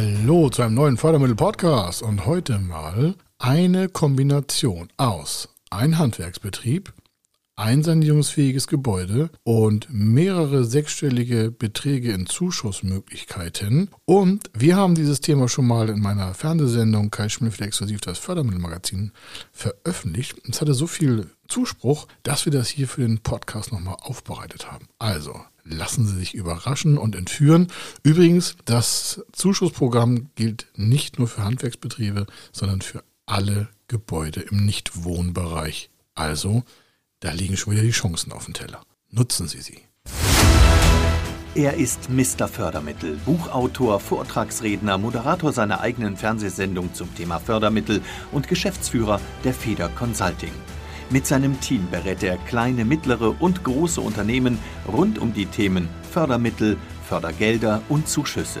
Hallo zu einem neuen Fördermittel-Podcast und heute mal eine Kombination aus ein Handwerksbetrieb, ein sanierungsfähiges Gebäude und mehrere sechsstellige Beträge in Zuschussmöglichkeiten. Und wir haben dieses Thema schon mal in meiner Fernsehsendung Kai Schmidt exklusiv das Fördermittelmagazin veröffentlicht. Es hatte so viel Zuspruch, dass wir das hier für den Podcast nochmal aufbereitet haben. Also, lassen Sie sich überraschen und entführen. Übrigens, das Zuschussprogramm gilt nicht nur für Handwerksbetriebe, sondern für alle Gebäude im Nichtwohnbereich. Also da liegen schon wieder die Chancen auf dem Teller. Nutzen Sie sie. Er ist Mr. Fördermittel, Buchautor, Vortragsredner, Moderator seiner eigenen Fernsehsendung zum Thema Fördermittel und Geschäftsführer der Feder Consulting. Mit seinem Team berät er kleine, mittlere und große Unternehmen rund um die Themen Fördermittel, Fördergelder und Zuschüsse.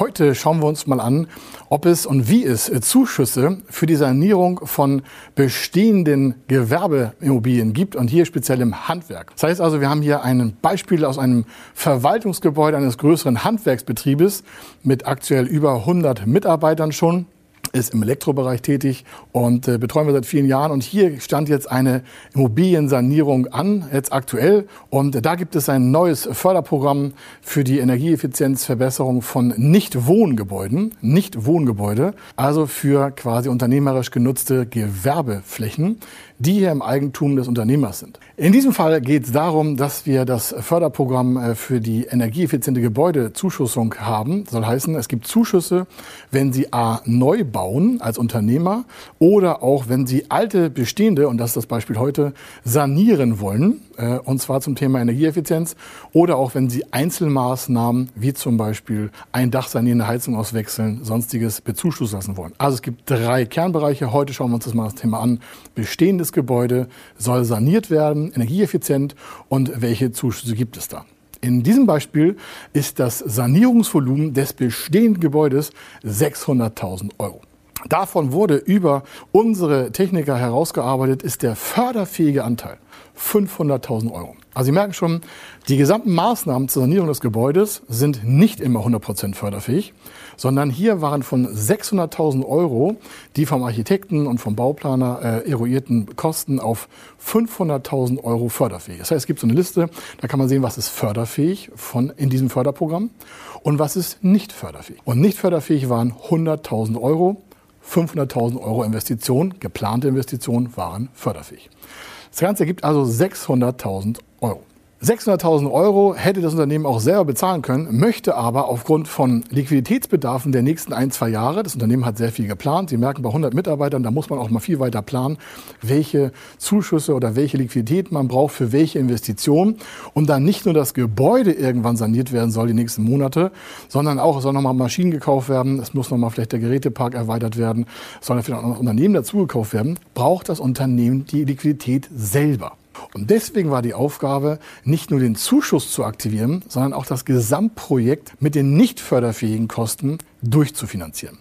Heute schauen wir uns mal an, ob es und wie es Zuschüsse für die Sanierung von bestehenden Gewerbeimmobilien gibt und hier speziell im Handwerk. Das heißt also, wir haben hier ein Beispiel aus einem Verwaltungsgebäude eines größeren Handwerksbetriebes mit aktuell über 100 Mitarbeitern schon ist im Elektrobereich tätig und äh, betreuen wir seit vielen Jahren. Und hier stand jetzt eine Immobiliensanierung an, jetzt aktuell. Und äh, da gibt es ein neues Förderprogramm für die Energieeffizienzverbesserung von Nicht-Wohngebäuden, Nicht-Wohngebäude, also für quasi unternehmerisch genutzte Gewerbeflächen die hier im Eigentum des Unternehmers sind. In diesem Fall geht es darum, dass wir das Förderprogramm äh, für die energieeffiziente Gebäudezuschussung haben. Das soll heißen, es gibt Zuschüsse, wenn Sie A neu bauen als Unternehmer oder auch wenn Sie alte bestehende, und das ist das Beispiel heute, sanieren wollen, äh, und zwar zum Thema Energieeffizienz oder auch wenn Sie Einzelmaßnahmen wie zum Beispiel ein Dach sanieren, eine Heizung auswechseln, sonstiges bezuschussen lassen wollen. Also es gibt drei Kernbereiche. Heute schauen wir uns das mal das Thema an. Bestehendes Gebäude soll saniert werden, energieeffizient und welche Zuschüsse gibt es da. In diesem Beispiel ist das Sanierungsvolumen des bestehenden Gebäudes 600.000 Euro. Davon wurde über unsere Techniker herausgearbeitet, ist der förderfähige Anteil 500.000 Euro. Also Sie merken schon, die gesamten Maßnahmen zur Sanierung des Gebäudes sind nicht immer 100% förderfähig, sondern hier waren von 600.000 Euro die vom Architekten und vom Bauplaner äh, eruierten Kosten auf 500.000 Euro förderfähig. Das heißt, es gibt so eine Liste, da kann man sehen, was ist förderfähig von, in diesem Förderprogramm und was ist nicht förderfähig. Und nicht förderfähig waren 100.000 Euro, 500.000 Euro Investition, geplante Investitionen waren förderfähig. Das Ganze ergibt also 600.000 Euro. 600.000 Euro hätte das Unternehmen auch selber bezahlen können, möchte aber aufgrund von Liquiditätsbedarfen der nächsten ein, zwei Jahre, das Unternehmen hat sehr viel geplant, Sie merken bei 100 Mitarbeitern, da muss man auch mal viel weiter planen, welche Zuschüsse oder welche Liquidität man braucht für welche Investition und dann nicht nur das Gebäude irgendwann saniert werden soll die nächsten Monate, sondern auch, es soll nochmal Maschinen gekauft werden, es muss nochmal vielleicht der Gerätepark erweitert werden, es soll vielleicht auch noch Unternehmen dazugekauft werden, braucht das Unternehmen die Liquidität selber. Und deswegen war die Aufgabe, nicht nur den Zuschuss zu aktivieren, sondern auch das Gesamtprojekt mit den nicht förderfähigen Kosten durchzufinanzieren.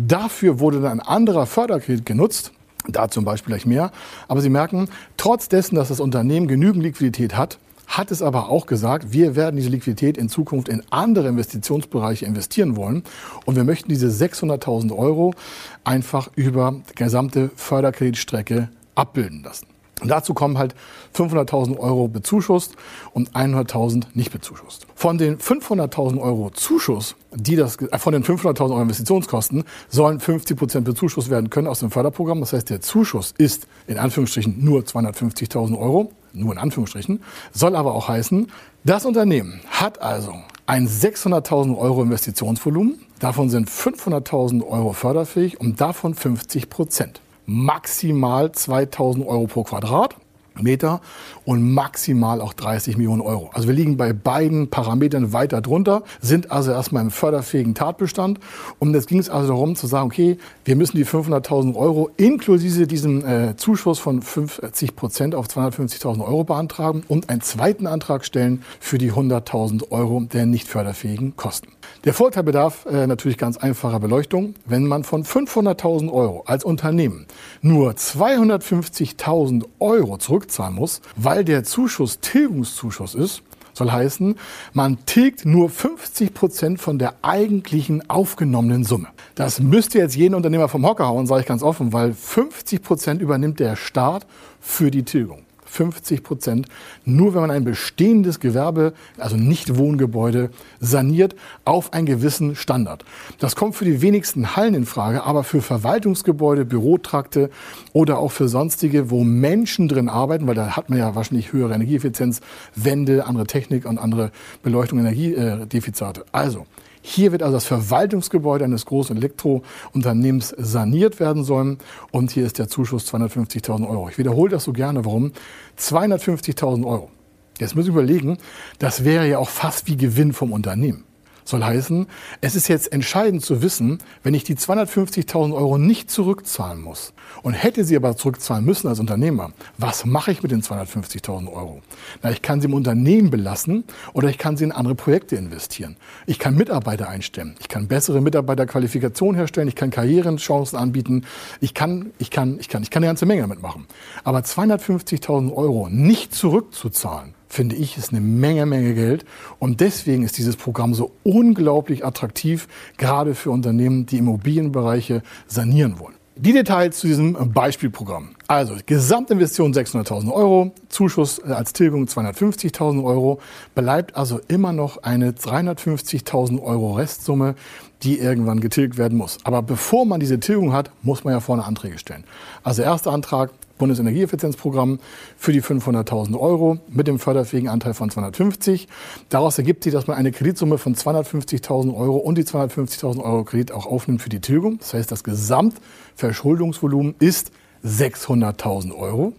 Dafür wurde dann ein anderer Förderkredit genutzt, da zum Beispiel gleich mehr. Aber Sie merken, trotz dessen, dass das Unternehmen genügend Liquidität hat, hat es aber auch gesagt, wir werden diese Liquidität in Zukunft in andere Investitionsbereiche investieren wollen. Und wir möchten diese 600.000 Euro einfach über die gesamte Förderkreditstrecke abbilden lassen. Und dazu kommen halt 500.000 Euro bezuschusst und 100.000 nicht bezuschusst. Von den 500.000 Euro Zuschuss, die das, äh, von den 500.000 Euro Investitionskosten, sollen 50 Prozent bezuschusst werden können aus dem Förderprogramm. Das heißt, der Zuschuss ist in Anführungsstrichen nur 250.000 Euro, nur in Anführungsstrichen, soll aber auch heißen, das Unternehmen hat also ein 600.000 Euro Investitionsvolumen, davon sind 500.000 Euro förderfähig und davon 50 Prozent maximal 2000 Euro pro Quadrat. Meter und maximal auch 30 Millionen Euro. Also wir liegen bei beiden Parametern weiter drunter, sind also erstmal im förderfähigen Tatbestand. Und jetzt ging es also darum zu sagen, okay, wir müssen die 500.000 Euro inklusive diesem äh, Zuschuss von 50 Prozent auf 250.000 Euro beantragen und einen zweiten Antrag stellen für die 100.000 Euro der nicht förderfähigen Kosten. Der Vorteil bedarf äh, natürlich ganz einfacher Beleuchtung. Wenn man von 500.000 Euro als Unternehmen nur 250.000 Euro zurückzahlen muss, weil der Zuschuss Tilgungszuschuss ist, soll heißen, man tilgt nur 50 Prozent von der eigentlichen aufgenommenen Summe. Das müsste jetzt jeden Unternehmer vom Hocker hauen, sage ich ganz offen, weil 50 Prozent übernimmt der Staat für die Tilgung. 50 Prozent, nur wenn man ein bestehendes Gewerbe, also nicht Wohngebäude, saniert auf einen gewissen Standard. Das kommt für die wenigsten Hallen in Frage, aber für Verwaltungsgebäude, Bürotrakte oder auch für sonstige, wo Menschen drin arbeiten, weil da hat man ja wahrscheinlich höhere Energieeffizienz, Wände, andere Technik und andere Beleuchtung, Energiedefizite. Also, hier wird also das Verwaltungsgebäude eines großen Elektrounternehmens saniert werden sollen. Und hier ist der Zuschuss 250.000 Euro. Ich wiederhole das so gerne. Warum? 250.000 Euro. Jetzt müssen wir überlegen, das wäre ja auch fast wie Gewinn vom Unternehmen. Soll heißen, es ist jetzt entscheidend zu wissen, wenn ich die 250.000 Euro nicht zurückzahlen muss und hätte sie aber zurückzahlen müssen als Unternehmer, was mache ich mit den 250.000 Euro? Na, ich kann sie im Unternehmen belassen oder ich kann sie in andere Projekte investieren. Ich kann Mitarbeiter einstellen. Ich kann bessere Mitarbeiterqualifikation herstellen. Ich kann Karrierenchancen anbieten. Ich kann, ich kann, ich kann, ich kann eine ganze Menge damit machen. Aber 250.000 Euro nicht zurückzuzahlen, finde ich, ist eine Menge, Menge Geld. Und deswegen ist dieses Programm so unglaublich attraktiv, gerade für Unternehmen, die Immobilienbereiche sanieren wollen. Die Details zu diesem Beispielprogramm. Also Gesamtinvestition 600.000 Euro, Zuschuss als Tilgung 250.000 Euro, bleibt also immer noch eine 350.000 Euro Restsumme, die irgendwann getilgt werden muss. Aber bevor man diese Tilgung hat, muss man ja vorne Anträge stellen. Also erster Antrag Bundesenergieeffizienzprogramm für die 500.000 Euro mit dem förderfähigen Anteil von 250. Daraus ergibt sich, dass man eine Kreditsumme von 250.000 Euro und die 250.000 Euro Kredit auch aufnimmt für die Tilgung. Das heißt, das Gesamtverschuldungsvolumen ist 600.000 Euro.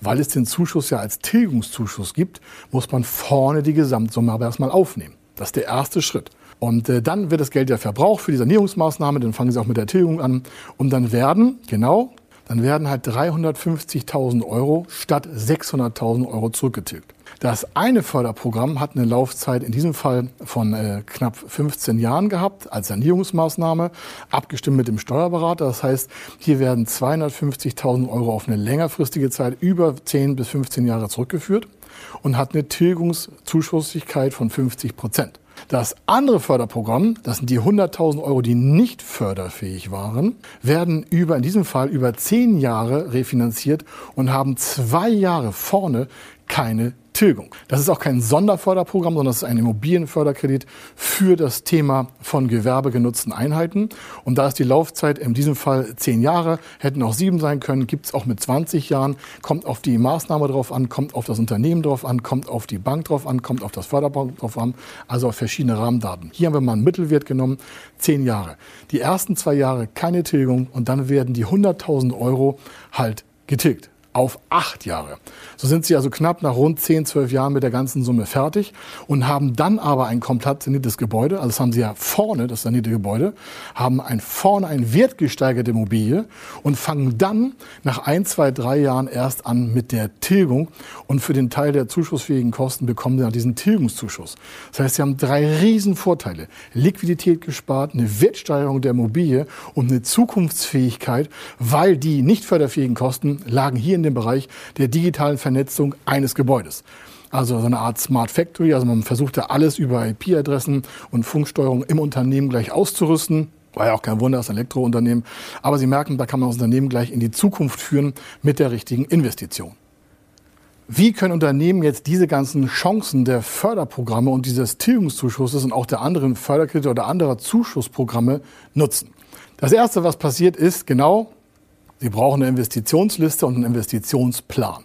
Weil es den Zuschuss ja als Tilgungszuschuss gibt, muss man vorne die Gesamtsumme aber erstmal aufnehmen. Das ist der erste Schritt. Und äh, dann wird das Geld ja verbraucht für die Sanierungsmaßnahme, dann fangen sie auch mit der Tilgung an. Und dann werden, genau, dann werden halt 350.000 Euro statt 600.000 Euro zurückgetilgt. Das eine Förderprogramm hat eine Laufzeit in diesem Fall von äh, knapp 15 Jahren gehabt als Sanierungsmaßnahme, abgestimmt mit dem Steuerberater. Das heißt, hier werden 250.000 Euro auf eine längerfristige Zeit über 10 bis 15 Jahre zurückgeführt und hat eine Tilgungszuschussigkeit von 50 Prozent. Das andere Förderprogramm, das sind die 100.000 Euro, die nicht förderfähig waren, werden über, in diesem Fall über zehn Jahre refinanziert und haben zwei Jahre vorne keine Tilgung. Das ist auch kein Sonderförderprogramm, sondern das ist ein Immobilienförderkredit für das Thema von gewerbegenutzten Einheiten. Und da ist die Laufzeit in diesem Fall zehn Jahre, hätten auch sieben sein können, gibt es auch mit 20 Jahren, kommt auf die Maßnahme drauf an, kommt auf das Unternehmen drauf an, kommt auf die Bank drauf an, kommt auf das Förderbank drauf an, also auf verschiedene Rahmendaten. Hier haben wir mal einen Mittelwert genommen, zehn Jahre. Die ersten zwei Jahre keine Tilgung und dann werden die 100.000 Euro halt getilgt auf acht Jahre. So sind sie also knapp nach rund zehn, zwölf Jahren mit der ganzen Summe fertig und haben dann aber ein komplett saniertes Gebäude, also das haben sie ja vorne, das sanierte Gebäude, haben ein vorne ein wertgesteigerte Immobilie und fangen dann nach ein, zwei, drei Jahren erst an mit der Tilgung und für den Teil der zuschussfähigen Kosten bekommen sie dann diesen Tilgungszuschuss. Das heißt, sie haben drei riesen Vorteile. Liquidität gespart, eine Wertsteigerung der Immobilie und eine Zukunftsfähigkeit, weil die nicht förderfähigen Kosten lagen hier in dem Bereich der digitalen Vernetzung eines Gebäudes. Also so eine Art Smart Factory, also man versucht ja alles über IP-Adressen und Funksteuerung im Unternehmen gleich auszurüsten. War ja auch kein Wunder, das Elektrounternehmen. Aber Sie merken, da kann man das Unternehmen gleich in die Zukunft führen mit der richtigen Investition. Wie können Unternehmen jetzt diese ganzen Chancen der Förderprogramme und dieses Tilgungszuschusses und auch der anderen Förderkredite oder anderer Zuschussprogramme nutzen? Das Erste, was passiert, ist genau, Sie brauchen eine Investitionsliste und einen Investitionsplan.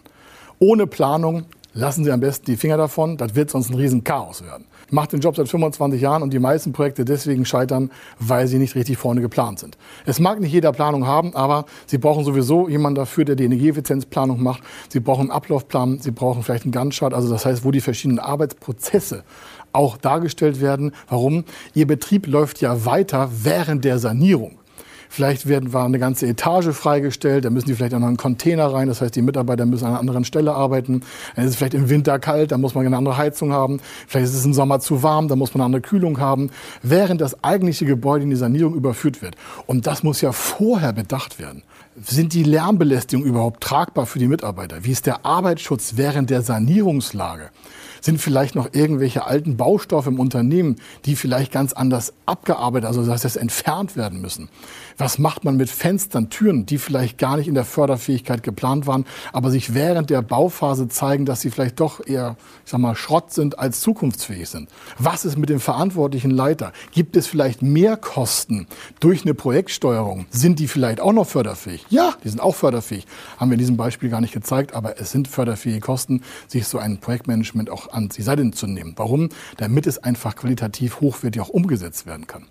Ohne Planung lassen Sie am besten die Finger davon, das wird sonst ein Riesenchaos werden. Ich mache den Job seit 25 Jahren und die meisten Projekte deswegen scheitern, weil sie nicht richtig vorne geplant sind. Es mag nicht jeder Planung haben, aber Sie brauchen sowieso jemanden dafür, der die Energieeffizienzplanung macht. Sie brauchen einen Ablaufplan, Sie brauchen vielleicht einen Gantt-Chart, also das heißt, wo die verschiedenen Arbeitsprozesse auch dargestellt werden. Warum? Ihr Betrieb läuft ja weiter während der Sanierung. Vielleicht werden, war eine ganze Etage freigestellt, da müssen die vielleicht noch einen Container rein, das heißt, die Mitarbeiter müssen an einer anderen Stelle arbeiten. Dann ist es vielleicht im Winter kalt, da muss man eine andere Heizung haben. Vielleicht ist es im Sommer zu warm, da muss man eine andere Kühlung haben, während das eigentliche Gebäude in die Sanierung überführt wird. Und das muss ja vorher bedacht werden. Sind die Lärmbelästigungen überhaupt tragbar für die Mitarbeiter? Wie ist der Arbeitsschutz während der Sanierungslage? Sind vielleicht noch irgendwelche alten Baustoffe im Unternehmen, die vielleicht ganz anders abgearbeitet, also das heißt entfernt werden müssen? Was macht man mit Fenstern, Türen, die vielleicht gar nicht in der Förderfähigkeit geplant waren, aber sich während der Bauphase zeigen, dass sie vielleicht doch eher, ich sag mal, Schrott sind als zukunftsfähig sind? Was ist mit dem verantwortlichen Leiter? Gibt es vielleicht mehr Kosten durch eine Projektsteuerung? Sind die vielleicht auch noch förderfähig? Ja, die sind auch förderfähig. Haben wir in diesem Beispiel gar nicht gezeigt, aber es sind förderfähige Kosten, sich so ein Projektmanagement auch an die Seite zu nehmen. Warum? Damit es einfach qualitativ hochwertig auch umgesetzt werden kann.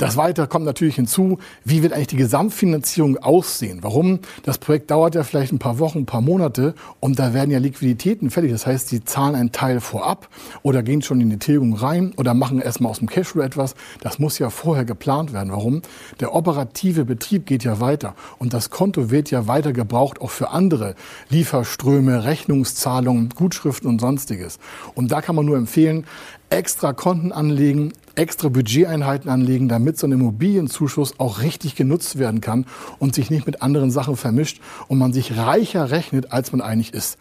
Das Weitere kommt natürlich hinzu, wie wird eigentlich die Gesamtfinanzierung aussehen? Warum? Das Projekt dauert ja vielleicht ein paar Wochen, ein paar Monate und da werden ja Liquiditäten fällig. Das heißt, sie zahlen einen Teil vorab oder gehen schon in die Tilgung rein oder machen erstmal aus dem Cashflow etwas. Das muss ja vorher geplant werden. Warum? Der operative Betrieb geht ja weiter und das Konto wird ja weiter gebraucht, auch für andere Lieferströme, Rechnungszahlungen, Gutschriften und sonstiges. Und da kann man nur empfehlen, extra Konten anlegen, extra Budgeteinheiten anlegen, damit so ein Immobilienzuschuss auch richtig genutzt werden kann und sich nicht mit anderen Sachen vermischt und man sich reicher rechnet, als man eigentlich ist.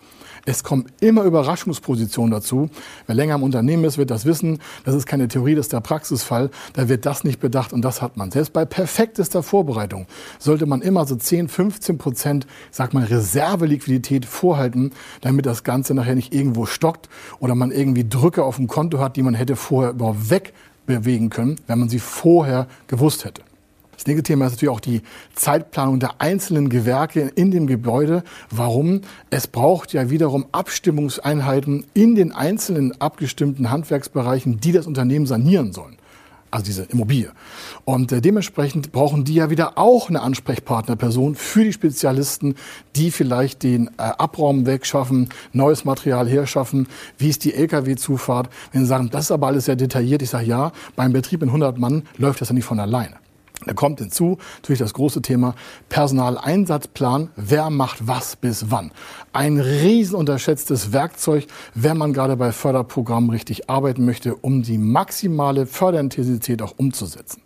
Es kommen immer Überraschungspositionen dazu. Wer länger im Unternehmen ist, wird das wissen. Das ist keine Theorie, das ist der Praxisfall. Da wird das nicht bedacht und das hat man. Selbst bei perfektester Vorbereitung sollte man immer so 10, 15 Prozent, sag mal, Reserveliquidität vorhalten, damit das Ganze nachher nicht irgendwo stockt oder man irgendwie Drücke auf dem Konto hat, die man hätte vorher überhaupt wegbewegen können, wenn man sie vorher gewusst hätte. Das nächste Thema ist natürlich auch die Zeitplanung der einzelnen Gewerke in dem Gebäude. Warum? Es braucht ja wiederum Abstimmungseinheiten in den einzelnen abgestimmten Handwerksbereichen, die das Unternehmen sanieren sollen also diese Immobilie. Und äh, dementsprechend brauchen die ja wieder auch eine Ansprechpartnerperson für die Spezialisten, die vielleicht den äh, Abraum wegschaffen, neues Material herschaffen, wie ist die Lkw-Zufahrt. Wenn sie sagen, das ist aber alles sehr detailliert, ich sage ja, beim Betrieb in 100 Mann läuft das ja nicht von alleine. Da kommt hinzu natürlich das große Thema Personaleinsatzplan. Wer macht was bis wann? Ein riesen unterschätztes Werkzeug, wenn man gerade bei Förderprogrammen richtig arbeiten möchte, um die maximale Förderintensität auch umzusetzen.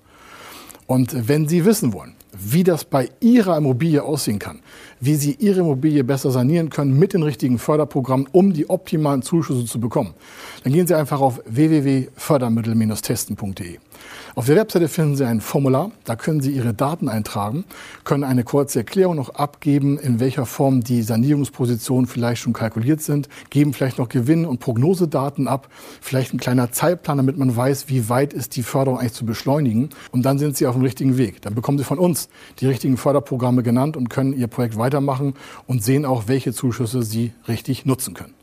Und wenn Sie wissen wollen, wie das bei Ihrer Immobilie aussehen kann, wie Sie Ihre Immobilie besser sanieren können mit den richtigen Förderprogrammen, um die optimalen Zuschüsse zu bekommen, dann gehen Sie einfach auf www.fördermittel-testen.de. Auf der Webseite finden Sie ein Formular, da können Sie Ihre Daten eintragen, können eine kurze Erklärung noch abgeben, in welcher Form die Sanierungspositionen vielleicht schon kalkuliert sind, geben vielleicht noch Gewinn- und Prognosedaten ab, vielleicht ein kleiner Zeitplan, damit man weiß, wie weit ist die Förderung eigentlich zu beschleunigen. Und dann sind Sie auf dem richtigen Weg. Dann bekommen Sie von uns die richtigen Förderprogramme genannt und können Ihr Projekt weitermachen und sehen auch, welche Zuschüsse Sie richtig nutzen können.